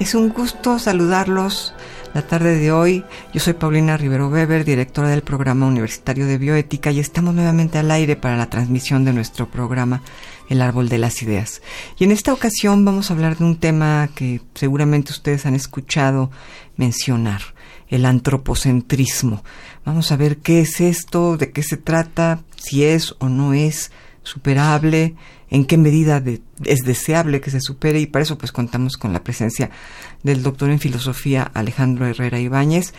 Es un gusto saludarlos la tarde de hoy. Yo soy Paulina Rivero Weber, directora del programa universitario de bioética y estamos nuevamente al aire para la transmisión de nuestro programa El Árbol de las Ideas. Y en esta ocasión vamos a hablar de un tema que seguramente ustedes han escuchado mencionar, el antropocentrismo. Vamos a ver qué es esto, de qué se trata, si es o no es superable, en qué medida es deseable que se supere y para eso pues contamos con la presencia del doctor en filosofía Alejandro Herrera Ibáñez.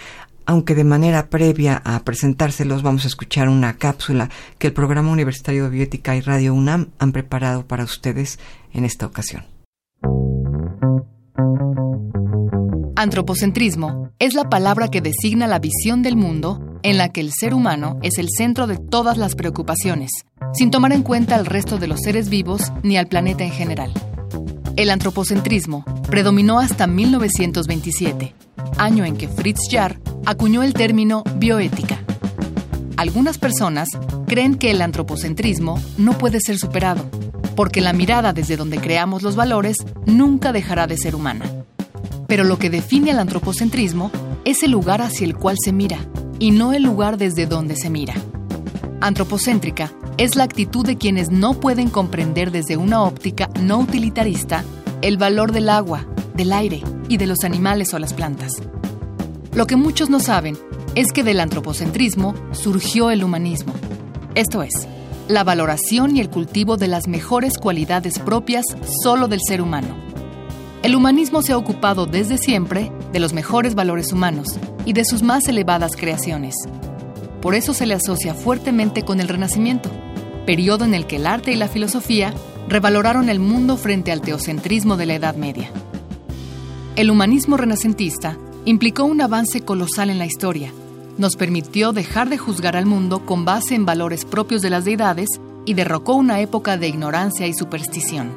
Aunque de manera previa a presentárselos vamos a escuchar una cápsula que el Programa Universitario de Bioética y Radio UNAM han preparado para ustedes en esta ocasión. Antropocentrismo es la palabra que designa la visión del mundo en la que el ser humano es el centro de todas las preocupaciones, sin tomar en cuenta al resto de los seres vivos ni al planeta en general. El antropocentrismo predominó hasta 1927, año en que Fritz Jarr acuñó el término bioética. Algunas personas creen que el antropocentrismo no puede ser superado, porque la mirada desde donde creamos los valores nunca dejará de ser humana. Pero lo que define al antropocentrismo es el lugar hacia el cual se mira, y no el lugar desde donde se mira. Antropocéntrica es la actitud de quienes no pueden comprender desde una óptica no utilitarista el valor del agua, del aire y de los animales o las plantas. Lo que muchos no saben es que del antropocentrismo surgió el humanismo, esto es, la valoración y el cultivo de las mejores cualidades propias solo del ser humano. El humanismo se ha ocupado desde siempre de los mejores valores humanos y de sus más elevadas creaciones. Por eso se le asocia fuertemente con el Renacimiento, periodo en el que el arte y la filosofía revaloraron el mundo frente al teocentrismo de la Edad Media. El humanismo renacentista implicó un avance colosal en la historia. Nos permitió dejar de juzgar al mundo con base en valores propios de las deidades y derrocó una época de ignorancia y superstición.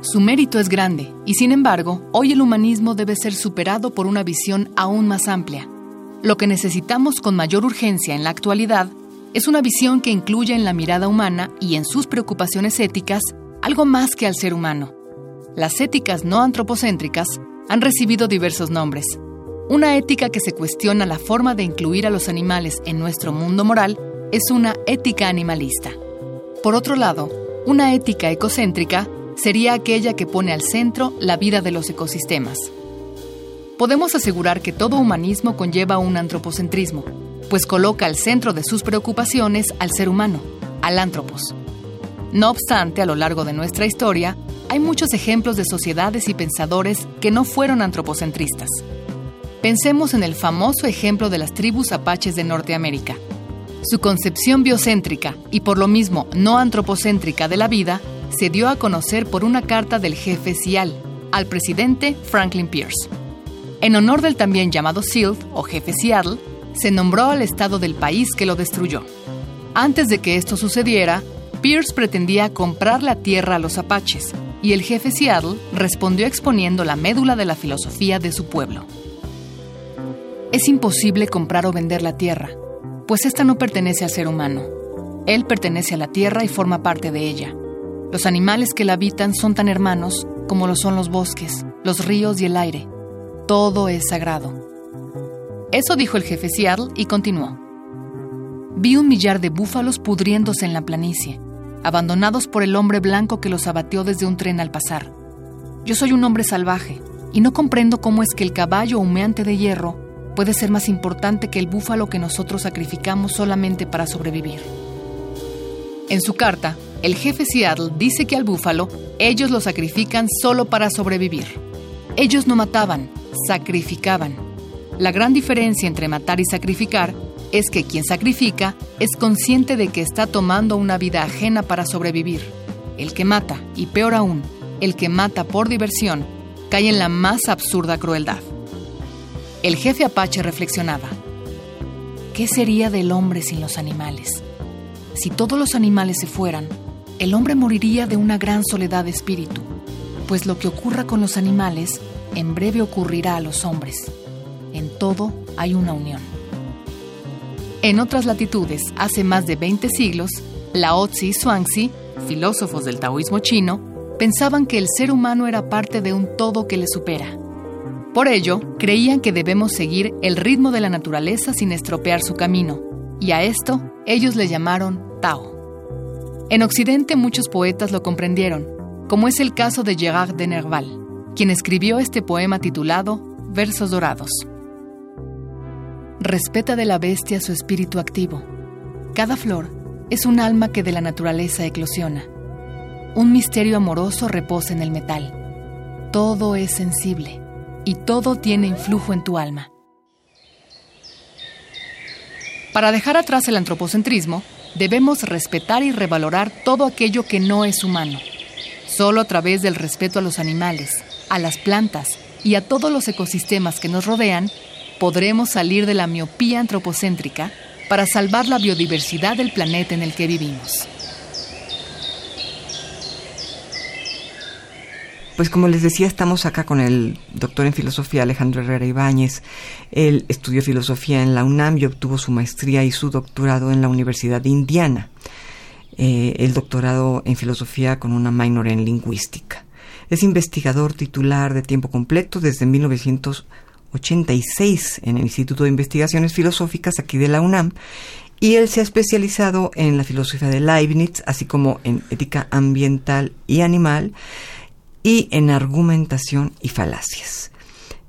Su mérito es grande y sin embargo, hoy el humanismo debe ser superado por una visión aún más amplia. Lo que necesitamos con mayor urgencia en la actualidad es una visión que incluya en la mirada humana y en sus preocupaciones éticas algo más que al ser humano. Las éticas no antropocéntricas han recibido diversos nombres. Una ética que se cuestiona la forma de incluir a los animales en nuestro mundo moral es una ética animalista. Por otro lado, una ética ecocéntrica sería aquella que pone al centro la vida de los ecosistemas. Podemos asegurar que todo humanismo conlleva un antropocentrismo, pues coloca al centro de sus preocupaciones al ser humano, al antropos. No obstante, a lo largo de nuestra historia, hay muchos ejemplos de sociedades y pensadores que no fueron antropocentristas. Pensemos en el famoso ejemplo de las tribus apaches de Norteamérica. Su concepción biocéntrica y por lo mismo no antropocéntrica de la vida se dio a conocer por una carta del jefe Cial al presidente Franklin Pierce. En honor del también llamado SILT o jefe Seattle, se nombró al estado del país que lo destruyó. Antes de que esto sucediera, Pierce pretendía comprar la tierra a los apaches y el jefe Seattle respondió exponiendo la médula de la filosofía de su pueblo. Es imposible comprar o vender la tierra, pues esta no pertenece al ser humano. Él pertenece a la tierra y forma parte de ella. Los animales que la habitan son tan hermanos como lo son los bosques, los ríos y el aire. Todo es sagrado. Eso dijo el jefe Seattle y continuó. Vi un millar de búfalos pudriéndose en la planicie, abandonados por el hombre blanco que los abatió desde un tren al pasar. Yo soy un hombre salvaje y no comprendo cómo es que el caballo humeante de hierro puede ser más importante que el búfalo que nosotros sacrificamos solamente para sobrevivir. En su carta, el jefe Seattle dice que al búfalo ellos lo sacrifican solo para sobrevivir. Ellos no mataban, sacrificaban. La gran diferencia entre matar y sacrificar es que quien sacrifica es consciente de que está tomando una vida ajena para sobrevivir. El que mata, y peor aún, el que mata por diversión, cae en la más absurda crueldad. El jefe Apache reflexionaba. ¿Qué sería del hombre sin los animales? Si todos los animales se fueran, el hombre moriría de una gran soledad de espíritu, pues lo que ocurra con los animales en breve ocurrirá a los hombres. En todo hay una unión. En otras latitudes, hace más de 20 siglos, Lao Tzu y Zhuangzi, filósofos del taoísmo chino, pensaban que el ser humano era parte de un todo que le supera. Por ello, creían que debemos seguir el ritmo de la naturaleza sin estropear su camino, y a esto ellos le llamaron Tao. En Occidente muchos poetas lo comprendieron, como es el caso de Gérard de Nerval, quien escribió este poema titulado Versos Dorados. Respeta de la bestia su espíritu activo. Cada flor es un alma que de la naturaleza eclosiona. Un misterio amoroso reposa en el metal. Todo es sensible y todo tiene influjo en tu alma. Para dejar atrás el antropocentrismo, debemos respetar y revalorar todo aquello que no es humano. Solo a través del respeto a los animales, a las plantas y a todos los ecosistemas que nos rodean, podremos salir de la miopía antropocéntrica para salvar la biodiversidad del planeta en el que vivimos. Pues como les decía, estamos acá con el doctor en filosofía Alejandro Herrera Ibáñez. Él estudió filosofía en la UNAM y obtuvo su maestría y su doctorado en la Universidad de Indiana. Eh, el doctorado en filosofía con una minor en lingüística. Es investigador titular de tiempo completo desde 1986 en el Instituto de Investigaciones Filosóficas aquí de la UNAM y él se ha especializado en la filosofía de Leibniz, así como en ética ambiental y animal y en argumentación y falacias.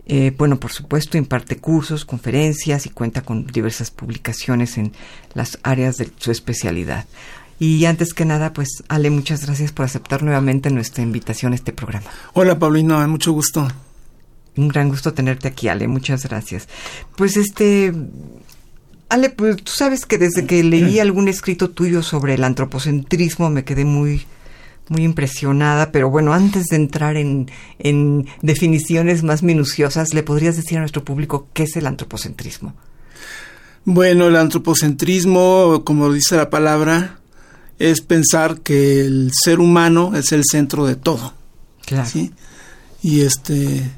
Eh, bueno, por supuesto, imparte cursos, conferencias y cuenta con diversas publicaciones en las áreas de su especialidad. Y antes que nada, pues Ale, muchas gracias por aceptar nuevamente nuestra invitación a este programa. Hola Paulino, mucho gusto. Un gran gusto tenerte aquí, Ale, muchas gracias. Pues este, Ale, pues tú sabes que desde que leí algún escrito tuyo sobre el antropocentrismo me quedé muy muy impresionada, pero bueno, antes de entrar en, en definiciones más minuciosas, ¿le podrías decir a nuestro público qué es el antropocentrismo? Bueno, el antropocentrismo, como dice la palabra, es pensar que el ser humano es el centro de todo. Claro. ¿sí? Y este...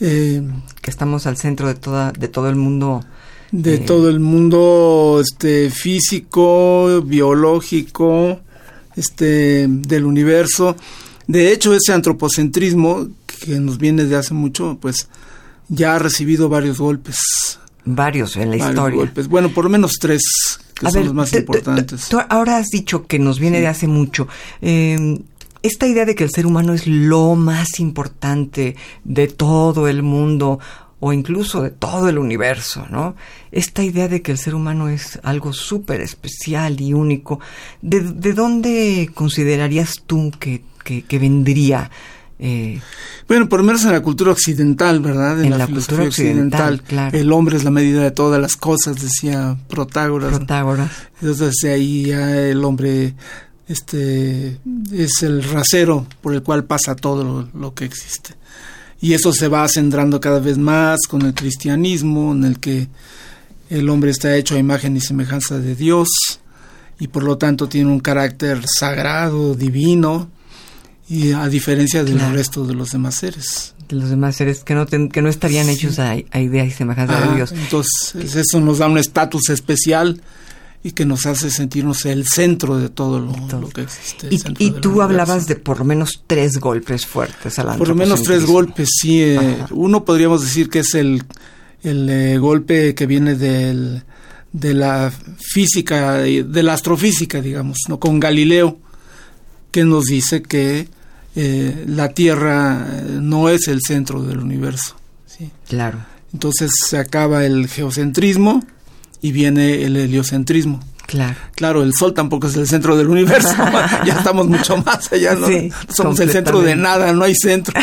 Eh, que estamos al centro de, toda, de todo el mundo. De eh, todo el mundo este, físico, biológico, este, del universo. De hecho, ese antropocentrismo que nos viene de hace mucho, pues ya ha recibido varios golpes. Varios en la historia. Golpes. Bueno, por lo menos tres, que son los más importantes. Tú ahora has dicho que nos viene de hace mucho. Eh, esta idea de que el ser humano es lo más importante de todo el mundo o incluso de todo el universo, ¿no? Esta idea de que el ser humano es algo súper especial y único, ¿de, dónde considerarías tú que, que, vendría? Eh, bueno, por lo menos en la cultura occidental, ¿verdad? En, la, cultura occidental, claro. El hombre es la medida de todas las cosas, decía Protágoras. Protágoras. Entonces ahí ya el hombre este es el rasero por el cual pasa todo lo que existe y eso se va centrando cada vez más con el cristianismo, en el que el hombre está hecho a imagen y semejanza de Dios y por lo tanto tiene un carácter sagrado, divino, y a diferencia del resto de los demás seres. De los demás seres que no, que no estarían hechos a, idea y semejanza de Dios. Entonces, eso nos da un estatus especial y que nos hace sentirnos el centro de todo lo, que existe. Y, tú hablabas de por lo menos tres golpes fuertes al Por lo menos tres golpes, sí. Eh, uno podríamos decir que es el, el eh, golpe que viene del, de la física, de la astrofísica, digamos, ¿no? con Galileo, que nos dice que eh, la Tierra no es el centro del universo. ¿sí? Claro. Entonces se acaba el geocentrismo y viene el heliocentrismo. Claro. Claro, el Sol tampoco es el centro del universo, ya estamos mucho más allá, ¿no? somos el centro de nada, no hay centro.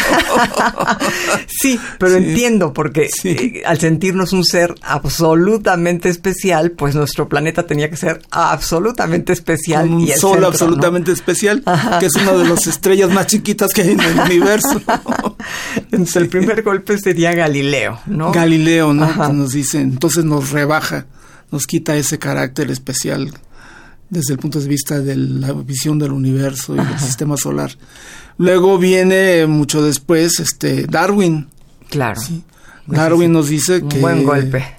sí, pero entiendo, porque eh, al sentirnos un ser absolutamente especial, pues nuestro planeta tenía que ser absolutamente especial. un Sol absolutamente especial, que es una de las estrellas más chiquitas que hay en el universo. Entonces el primer golpe sería Galileo, ¿no? Galileo, ¿no? Nos dice, entonces nos rebaja nos quita ese carácter especial desde el punto de vista de la visión del universo y del sistema solar. Luego viene mucho después este Darwin. Claro. Darwin nos dice que buen golpe.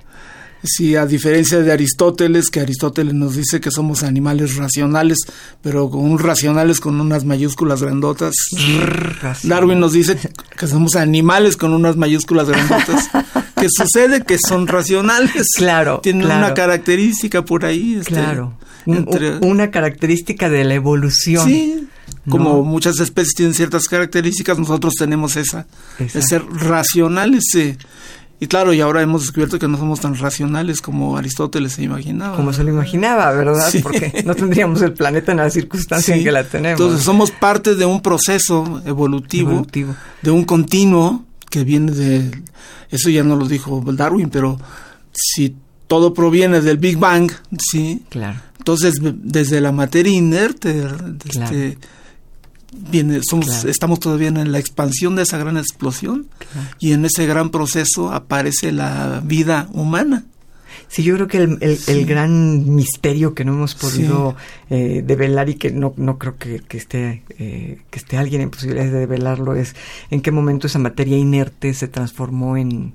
Sí, a diferencia de Aristóteles, que Aristóteles nos dice que somos animales racionales, pero con un racionales con unas mayúsculas grandotas. Darwin nos dice que somos animales con unas mayúsculas grandotas. que sucede que son racionales. Claro. Tienen una característica por ahí. Este, claro. Una característica de la evolución. Sí. Como muchas especies tienen ciertas características, nosotros tenemos esa, de ser racionales. Eh, y claro, y ahora hemos descubierto que no somos tan racionales como Aristóteles se imaginaba. Como se lo imaginaba, ¿verdad? Porque no tendríamos el planeta en la circunstancia en que la tenemos. Entonces somos parte de un proceso evolutivo, de un continuo que viene de... Eso ya no lo dijo Darwin, pero si todo proviene del Big Bang, ¿sí? Claro. Entonces, desde la materia inerte, este, viene, somos, estamos todavía en la expansión de esa gran explosión y en ese gran proceso aparece la vida humana. Sí, yo creo que el, gran misterio que no hemos podido eh, develar y que no, no creo que, esté, eh, que esté alguien en posibilidades de develarlo es en qué momento esa materia inerte se transformó en,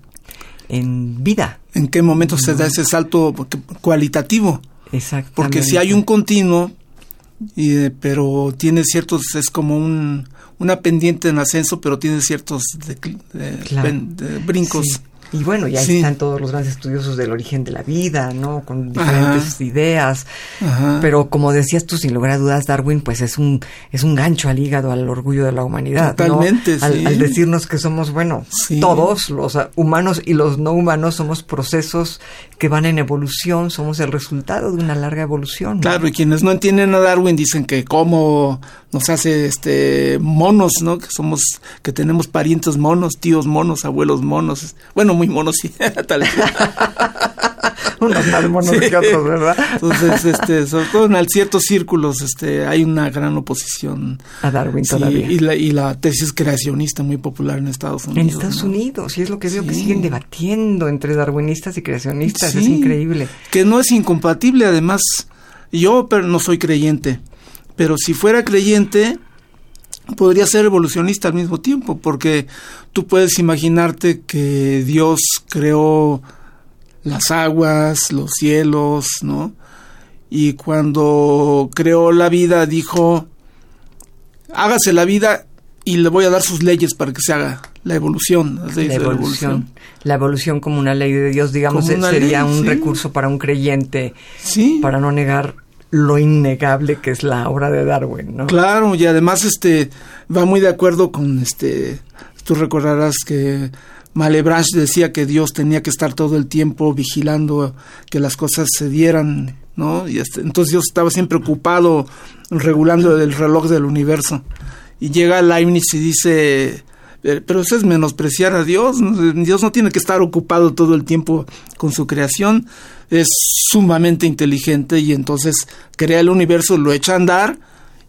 en vida. ¿En qué momento se da ese salto cualitativo? Exactamente. Porque si hay un continuo, y, pero tiene ciertos, es como un, una pendiente en ascenso, pero tiene ciertos brincos. Y bueno, ya están todos los grandes estudiosos del origen de la vida, ¿no? Con diferentes ideas. Pero como decías tú, sin lugar a dudas, Darwin, pues es un, es un gancho al hígado, al orgullo de la humanidad. Totalmente, al, al, decirnos que somos, bueno, todos, los humanos y los no humanos, somos procesos que van en evolución, somos el resultado de una larga evolución. Claro, y quienes no entienden a Darwin dicen que cómo nos hace este monos, ¿no? Que somos, que tenemos parientes monos, tíos monos, abuelos monos. Bueno, muy monos, sí, tal Unos más monos que otros, ¿verdad? Entonces, este, sobre todo en ciertos círculos, este, hay una gran oposición. A Darwin todavía. Y la, y la tesis creacionista muy popular en Estados Unidos. En Estados Unidos, y es lo que veo que siguen debatiendo entre darwinistas y creacionistas, es increíble. Que no es incompatible, además, yo pero no soy creyente pero si fuera creyente, podría ser evolucionista al mismo tiempo, porque tú puedes imaginarte que Dios creó las aguas, los cielos, ¿no? Y cuando creó la vida dijo, hágase la vida y le voy a dar sus leyes para que se haga la evolución. la evolución. La evolución como una ley de Dios, digamos, sería un recurso para un creyente sí. para no negar lo innegable que es la obra de Darwin, ¿no? Claro, y además este va muy de acuerdo con este tú recordarás que Malebranche decía que Dios tenía que estar todo el tiempo vigilando que las cosas se dieran, ¿no? Y este, entonces Dios estaba siempre ocupado regulando el reloj del universo. Y llega Leibniz y dice, pero eso es menospreciar a Dios. Dios no tiene que estar ocupado todo el tiempo con su creación es sumamente inteligente y entonces crea el universo, lo echa a andar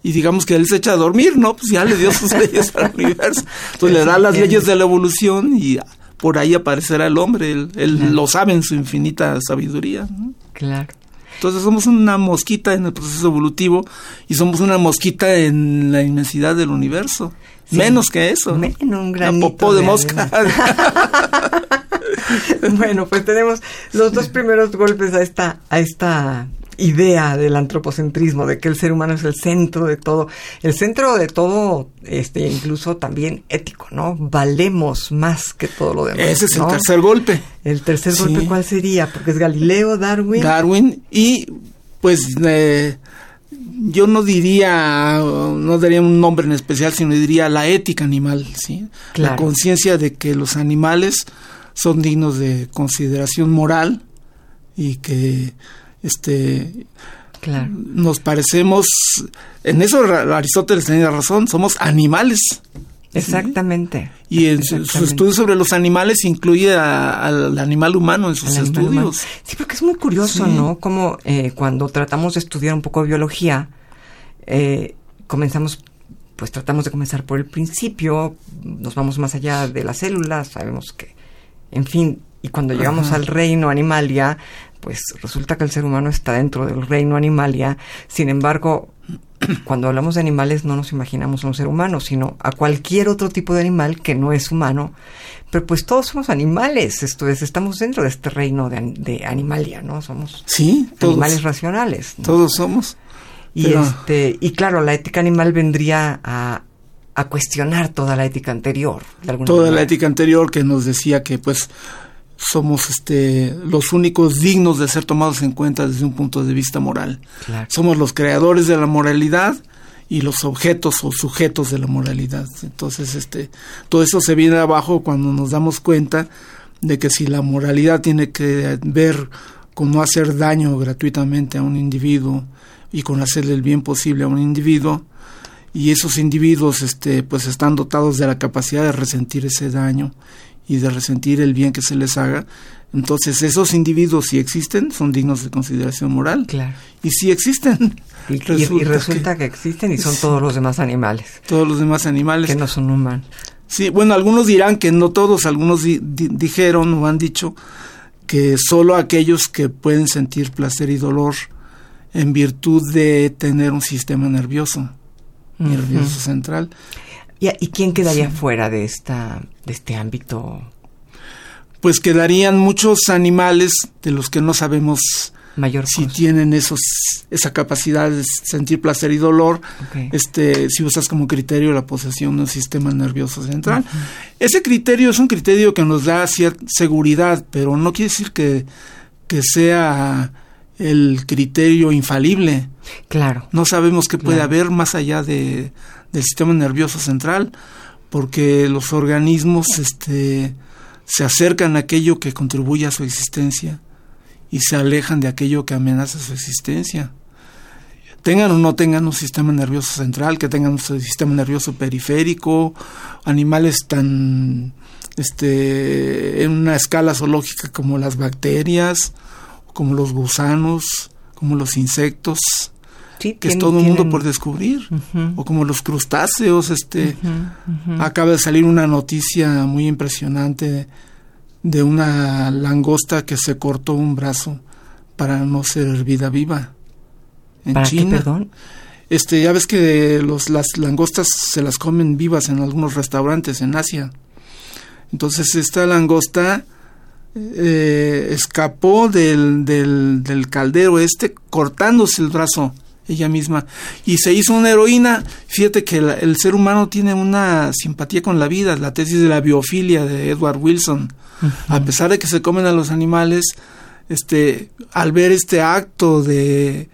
y digamos que él se echa a dormir, ¿no? Pues ya le dio sus leyes al universo. Entonces le da las leyes de la evolución y por ahí aparecerá el hombre, él, lo sabe en su infinita sabiduría. Claro. Entonces somos una mosquita en el proceso evolutivo y somos una mosquita en la inmensidad del universo. Menos que eso. Menos un granito popó de, mosca. bueno, pues tenemos los dos primeros golpes a esta, a esta idea del antropocentrismo, de que el ser humano es el centro de todo, el centro de todo, este, incluso también ético, ¿no? Valemos más que todo lo demás. Ese es el tercer golpe. El tercer golpe, ¿cuál sería? Porque es Galileo, Darwin. Darwin y, pues, eh, yo no diría, no daría un nombre en especial, sino diría la ética animal, ¿sí? La conciencia de que los animales son dignos de consideración moral y que este Claro. Nos parecemos, en eso Aristóteles tenía razón, somos animales. Exactamente. Y en su estudio sobre los animales incluye al animal humano en sus estudios. Sí, porque es muy curioso, ¿no? Como eh, cuando tratamos de estudiar un poco de biología, eh, comenzamos, pues tratamos de comenzar por el principio, nos vamos más allá de las células, sabemos que, en fin, y cuando llegamos al reino animalia, pues resulta que el ser humano está dentro del reino animalia, sin embargo, cuando hablamos de animales no nos imaginamos a un ser humano, sino a cualquier otro tipo de animal que no es humano. Pero pues todos somos animales, esto es, estamos dentro de este reino de, animalia, ¿no? Somos sí, animales racionales. Todos somos. Y este, y claro, la ética animal vendría a, a cuestionar toda la ética anterior. toda la ética anterior que nos decía que pues somos este, los únicos dignos de ser tomados en cuenta desde un punto de vista moral. Somos los creadores de la moralidad y los objetos o sujetos de la moralidad. Entonces, este, todo eso se viene abajo cuando nos damos cuenta de que si la moralidad tiene que ver con no hacer daño gratuitamente a un individuo y con hacerle el bien posible a un individuo, y esos individuos este, pues están dotados de la capacidad de resentir ese daño y de resentir el bien que se les haga, entonces esos individuos si existen son dignos de consideración moral. Claro. Y si existen. Y resulta, que, existen y son todos los demás animales. Todos los demás animales. Que no son humanos. Sí, bueno, algunos dirán que no todos, algunos dijeron o han dicho que solo aquellos que pueden sentir placer y dolor en virtud de tener un sistema nervioso, nervioso central. ¿Y, quién quedaría fuera de, esta, de este ámbito? Pues quedarían muchos animales de los que no sabemos Mayor si tienen esos esa capacidad de sentir placer y dolor. Este si usas como criterio la posesión de un sistema nervioso central. Ese criterio es un criterio que nos da cierta seguridad pero no quiere decir que, que sea el criterio infalible. Claro. No sabemos qué puede haber más allá de del sistema nervioso central, porque los organismos este, se acercan a aquello que contribuye a su existencia y se alejan de aquello que amenaza su existencia. Tengan o no tengan un sistema nervioso central, que tengan un sistema nervioso periférico, animales tan este, en una escala zoológica como las bacterias, como los gusanos, como los insectos, que es todo un mundo por descubrir, o como los crustáceos, este, acaba de salir una noticia muy impresionante de una langosta que se cortó un brazo para no ser hervida viva en China. perdón? Este, ya ves que los, las langostas se las comen vivas en algunos restaurantes en Asia. Entonces esta langosta eh, escapó del, del, del, caldero este cortándose el brazo ella misma y se hizo una heroína. Fíjate que el ser humano tiene una simpatía con la vida, la tesis de la biofilia de Edward Wilson. A pesar de que se comen a los animales, este, al ver este acto de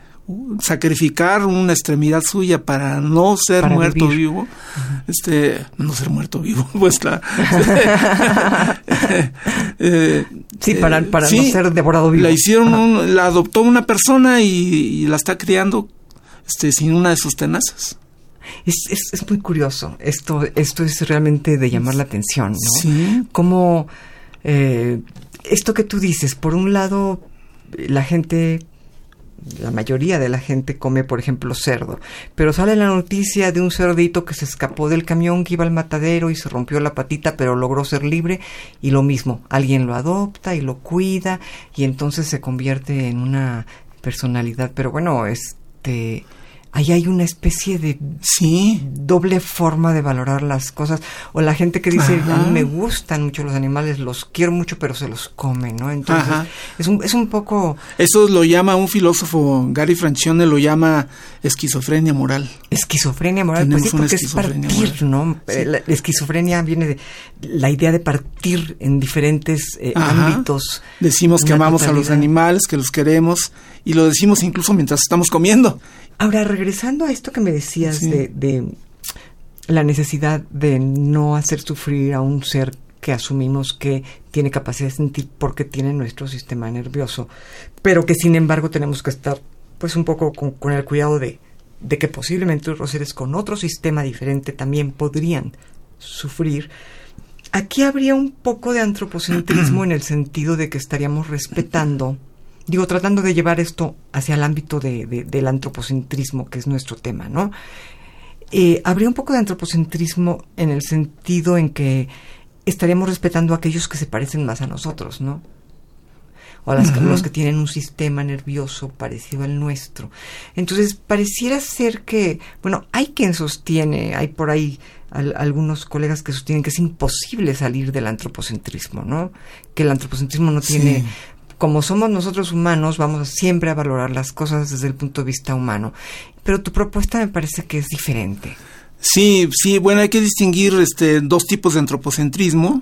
sacrificar una extremidad suya para no ser muerto vivo, este, no ser muerto vivo, pues eh, sí, para, para no ser devorado vivo. La hicieron, la adoptó una persona y la está criando este, sin una de sus tenazas. Es, es, muy curioso. Esto, esto es realmente de llamar la atención, ¿no? Sí. Como eh, esto que tú dices, por un lado, la gente, la mayoría de la gente come, por ejemplo, cerdo, pero sale la noticia de un cerdito que se escapó del camión que iba al matadero y se rompió la patita, pero logró ser libre, y lo mismo, alguien lo adopta y lo cuida, y entonces se convierte en una personalidad. Pero bueno, este ahí hay una especie de sí. doble forma de valorar las cosas. O la gente que dice, a mí me gustan mucho los animales, los quiero mucho, pero se los come, ¿no? Entonces, es un, es un poco... Eso lo llama un filósofo, Gary Francione, lo llama esquizofrenia moral. Esquizofrenia moral, pues sí, porque es partir, ¿no? Eh, la esquizofrenia viene de la idea de partir en diferentes eh, ámbitos. Decimos que amamos a los animales, que los queremos, y lo decimos incluso mientras estamos comiendo. Ahora, regresando a esto que me decías de, la necesidad de no hacer sufrir a un ser que asumimos que tiene capacidad de sentir porque tiene nuestro sistema nervioso, pero que sin embargo tenemos que estar pues un poco con, el cuidado de, de que posiblemente los seres con otro sistema diferente también podrían sufrir. Aquí habría un poco de antropocentrismo en el sentido de que estaríamos respetando, digo, tratando de llevar esto hacia el ámbito de, del antropocentrismo, que es nuestro tema, ¿no? Eh, habría un poco de antropocentrismo en el sentido en que estaríamos respetando a aquellos que se parecen más a nosotros, ¿no? O a los que tienen un sistema nervioso parecido al nuestro. Entonces, pareciera ser que, bueno, hay quien sostiene, hay por ahí algunos colegas que sostienen que es imposible salir del antropocentrismo, ¿no? Que el antropocentrismo no tiene como somos nosotros humanos, vamos siempre a valorar las cosas desde el punto de vista humano. Pero tu propuesta me parece que es diferente. Sí, sí, bueno, hay que distinguir este, dos tipos de antropocentrismo.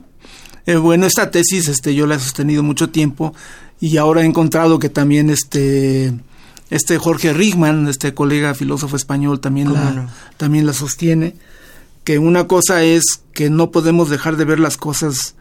Eh, bueno, esta tesis este, yo la he sostenido mucho tiempo y ahora he encontrado que también este, este Jorge Rigman, este colega filósofo español, también, la, también la sostiene que una cosa es que no podemos dejar de ver las cosas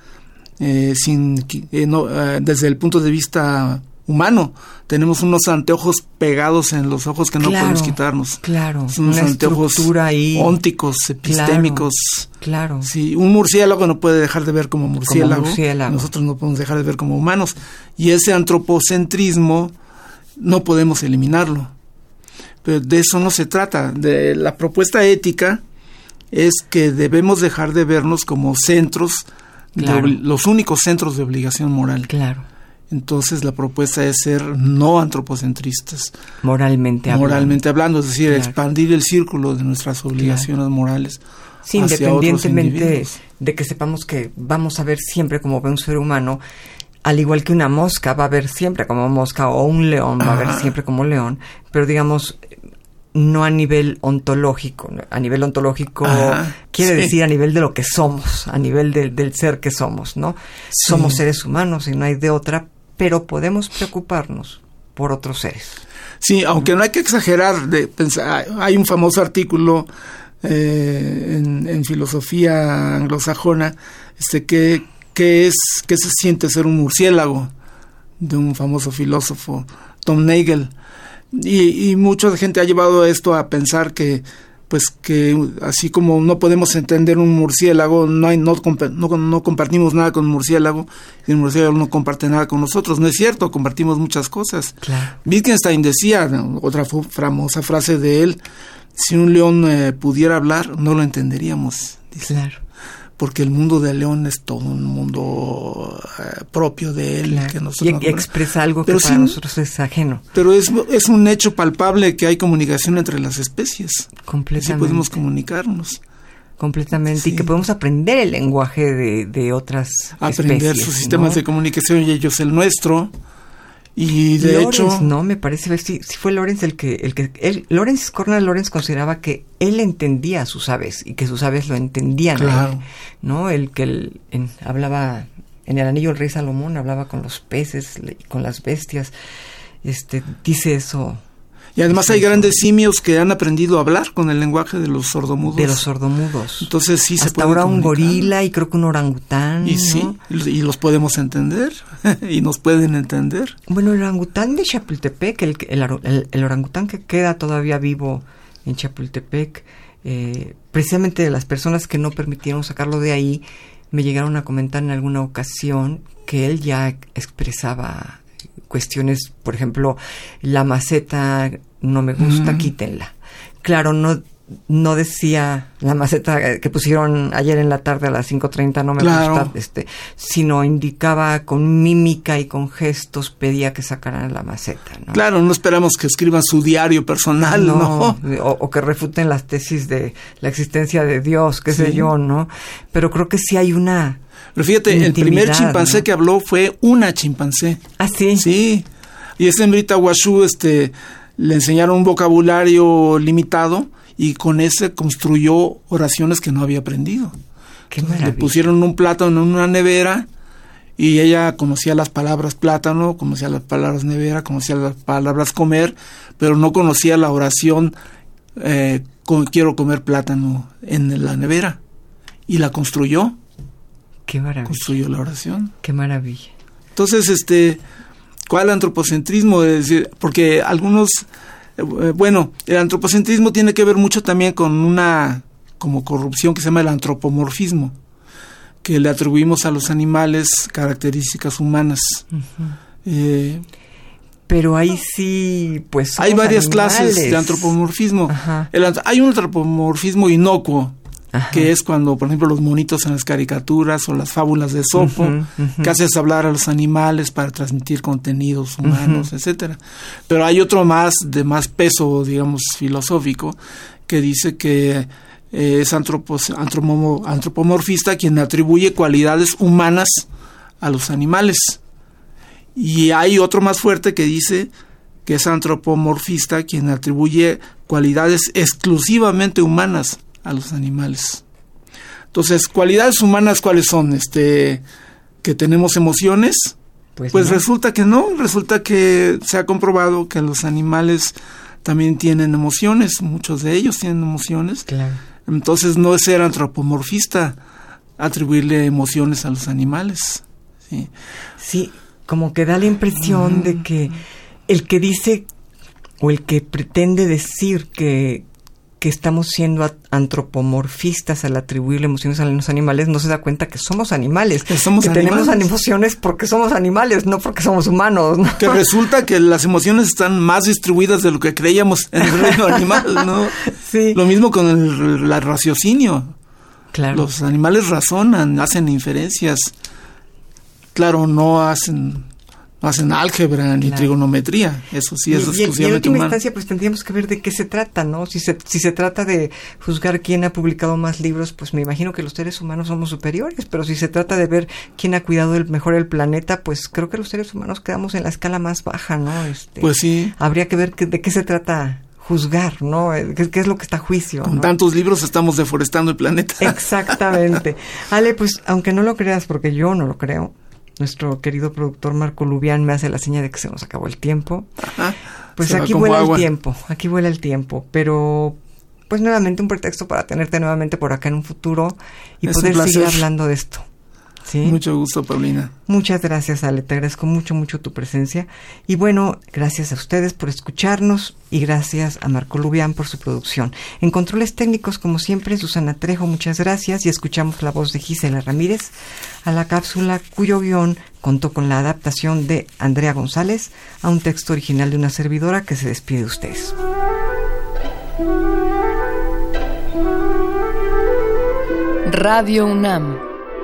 eh, sin eh, no, eh, desde el punto de vista humano. Tenemos unos anteojos pegados en los ojos que no podemos quitarnos. Claro. Son unos anteojos ahí. ónticos, epistémicos. Claro. Sí, un murciélago no puede dejar de ver como murciélago. Nosotros no podemos dejar de ver como humanos. Y ese antropocentrismo no podemos eliminarlo. Pero de eso no se trata. De la propuesta ética es que debemos dejar de vernos como centros, los únicos centros de obligación moral. Claro. Entonces la propuesta es ser no antropocentristas. Moralmente hablando. Moralmente hablando, es decir, expandir el círculo de nuestras obligaciones morales. Sí, independientemente de que sepamos que vamos a ver siempre como ve un ser humano, al igual que una mosca va a ver siempre como mosca o un león va a ver siempre como león, pero digamos no a nivel ontológico. A nivel ontológico quiere decir a nivel de lo que somos, a nivel del ser que somos, ¿no? Somos seres humanos y no hay de otra, pero podemos preocuparnos por otros seres. Sí, aunque no hay que exagerar de pensar, hay un famoso artículo eh, en, filosofía anglosajona, este que, que es que se siente ser un murciélago de un famoso filósofo, Tom Nagel y, y mucha gente ha llevado esto a pensar que pues que así como no podemos entender un murciélago, no, hay, no, no, compartimos nada con un murciélago, y el murciélago no comparte nada con nosotros. No es cierto, compartimos muchas cosas. Wittgenstein decía, otra famosa frase de él, si un león eh, pudiera hablar, no lo entenderíamos. Claro porque el mundo de León es todo un mundo eh, propio de él. Que nosotros y, expresa algo que para nosotros es ajeno. Pero es, es un hecho palpable que hay comunicación entre las especies. Completamente. Sí podemos comunicarnos. Completamente. Y que podemos aprender el lenguaje de, de otras Aprender sus sistemas de comunicación y ellos el nuestro. Y de hecho, no, me parece si, si fue Lorenz el que el que él, Lorenz Cornel Lorenz consideraba que él entendía a sus aves y que sus aves lo entendían, claro. ¿no? El que él hablaba en el anillo del rey Salomón hablaba con los peces y con las bestias. Este dice eso y además hay grandes simios que han aprendido a hablar con el lenguaje de los sordomudos. De los sordomudos. Entonces sí se puede ahora un gorila y creo que un orangután. Y sí, y los podemos entender y nos pueden entender. Bueno, el orangután de Chapultepec, el, el, orangután que queda todavía vivo en Chapultepec, eh, precisamente de las personas que no permitieron sacarlo de ahí, me llegaron a comentar en alguna ocasión que él ya expresaba cuestiones, por ejemplo, la maceta no me gusta, quítenla. Claro, no no decía la maceta que pusieron ayer en la tarde a las 5.30 no me gusta, este, sino indicaba con mímica y con gestos, pedía que sacaran la maceta. ¿no? Claro, no esperamos que escriban su diario personal, ¿no? O, que refuten las tesis de la existencia de Dios, qué sé yo, ¿no? Pero creo que sí hay una... Pero fíjate, el primer chimpancé que habló fue una chimpancé. ¿Ah, sí? Sí. Y ese Embrita Washu, este le enseñaron un vocabulario limitado y con ese construyó oraciones que no había aprendido. le pusieron un plátano en una nevera y ella conocía las palabras plátano, conocía las palabras nevera, conocía las palabras comer, pero no conocía la oración eh, quiero comer plátano en la nevera. Y la construyó. Qué maravilla. Construyó la oración. Qué maravilla. Entonces, este, ¿Cuál antropocentrismo? Es decir, porque algunos, eh, bueno, el antropocentrismo tiene que ver mucho también con una como corrupción que se llama el antropomorfismo, que le atribuimos a los animales características humanas. eh, pero ahí sí, pues... Hay varias clases de antropomorfismo. hay un antropomorfismo inocuo, que es cuando, por ejemplo, los monitos en las caricaturas o las fábulas de Sopo, que haces hablar a los animales para transmitir contenidos humanos, etcétera. Pero hay otro más de más peso, digamos, filosófico, que dice que eh, es antropomorfista quien atribuye cualidades humanas a los animales. Y hay otro más fuerte que dice que es antropomorfista quien atribuye cualidades exclusivamente humanas a los animales. Entonces, cualidades humanas, ¿cuáles son? Este, que tenemos emociones. Pues, pues resulta que no, resulta que se ha comprobado que los animales también tienen emociones, muchos de ellos tienen emociones. Entonces no es ser antropomorfista atribuirle emociones a los animales. Sí, sí como que da la impresión de que el que dice o el que pretende decir que, que estamos siendo antropomorfistas al atribuirle emociones a los animales no se da cuenta que somos animales. Que, somos tenemos emociones porque somos animales, no porque somos humanos. Que resulta que las emociones están más distribuidas de lo que creíamos en el reino animal, ¿no? Sí. Lo mismo con el, raciocinio. Claro. Los animales razonan, hacen inferencias claro, no hacen no hacen álgebra ni trigonometría, eso sí es exclusivamente y en última instancia pues tendríamos que ver de qué se trata, ¿no? Si se, si se trata de juzgar quién ha publicado más libros, pues me imagino que los seres humanos somos superiores, pero si se trata de ver quién ha cuidado el, mejor el planeta, pues creo que los seres humanos quedamos en la escala más baja, ¿no? Este, pues sí. Habría que ver de qué se trata juzgar, ¿no? ¿Qué, es lo que está a juicio? Con tantos libros estamos deforestando el planeta. Exactamente. Ale, pues aunque no lo creas, porque yo no lo creo, nuestro querido productor Marco Lubián me hace la seña de que se nos acabó el tiempo. Pues aquí vuela el tiempo, aquí vuela el tiempo, pero pues nuevamente un pretexto para tenerte nuevamente por acá en un futuro y poder seguir hablando de esto. Mucho gusto, Paulina. Muchas gracias, Ale. Te agradezco mucho, mucho tu presencia. Y bueno, gracias a ustedes por escucharnos y gracias a Marco Lubián por su producción. En controles técnicos, como siempre, Susana Trejo, muchas gracias. Y escuchamos la voz de Gisela Ramírez a la cápsula cuyo guion contó con la adaptación de Andrea González a un texto original de una servidora que se despide de ustedes. Radio UNAM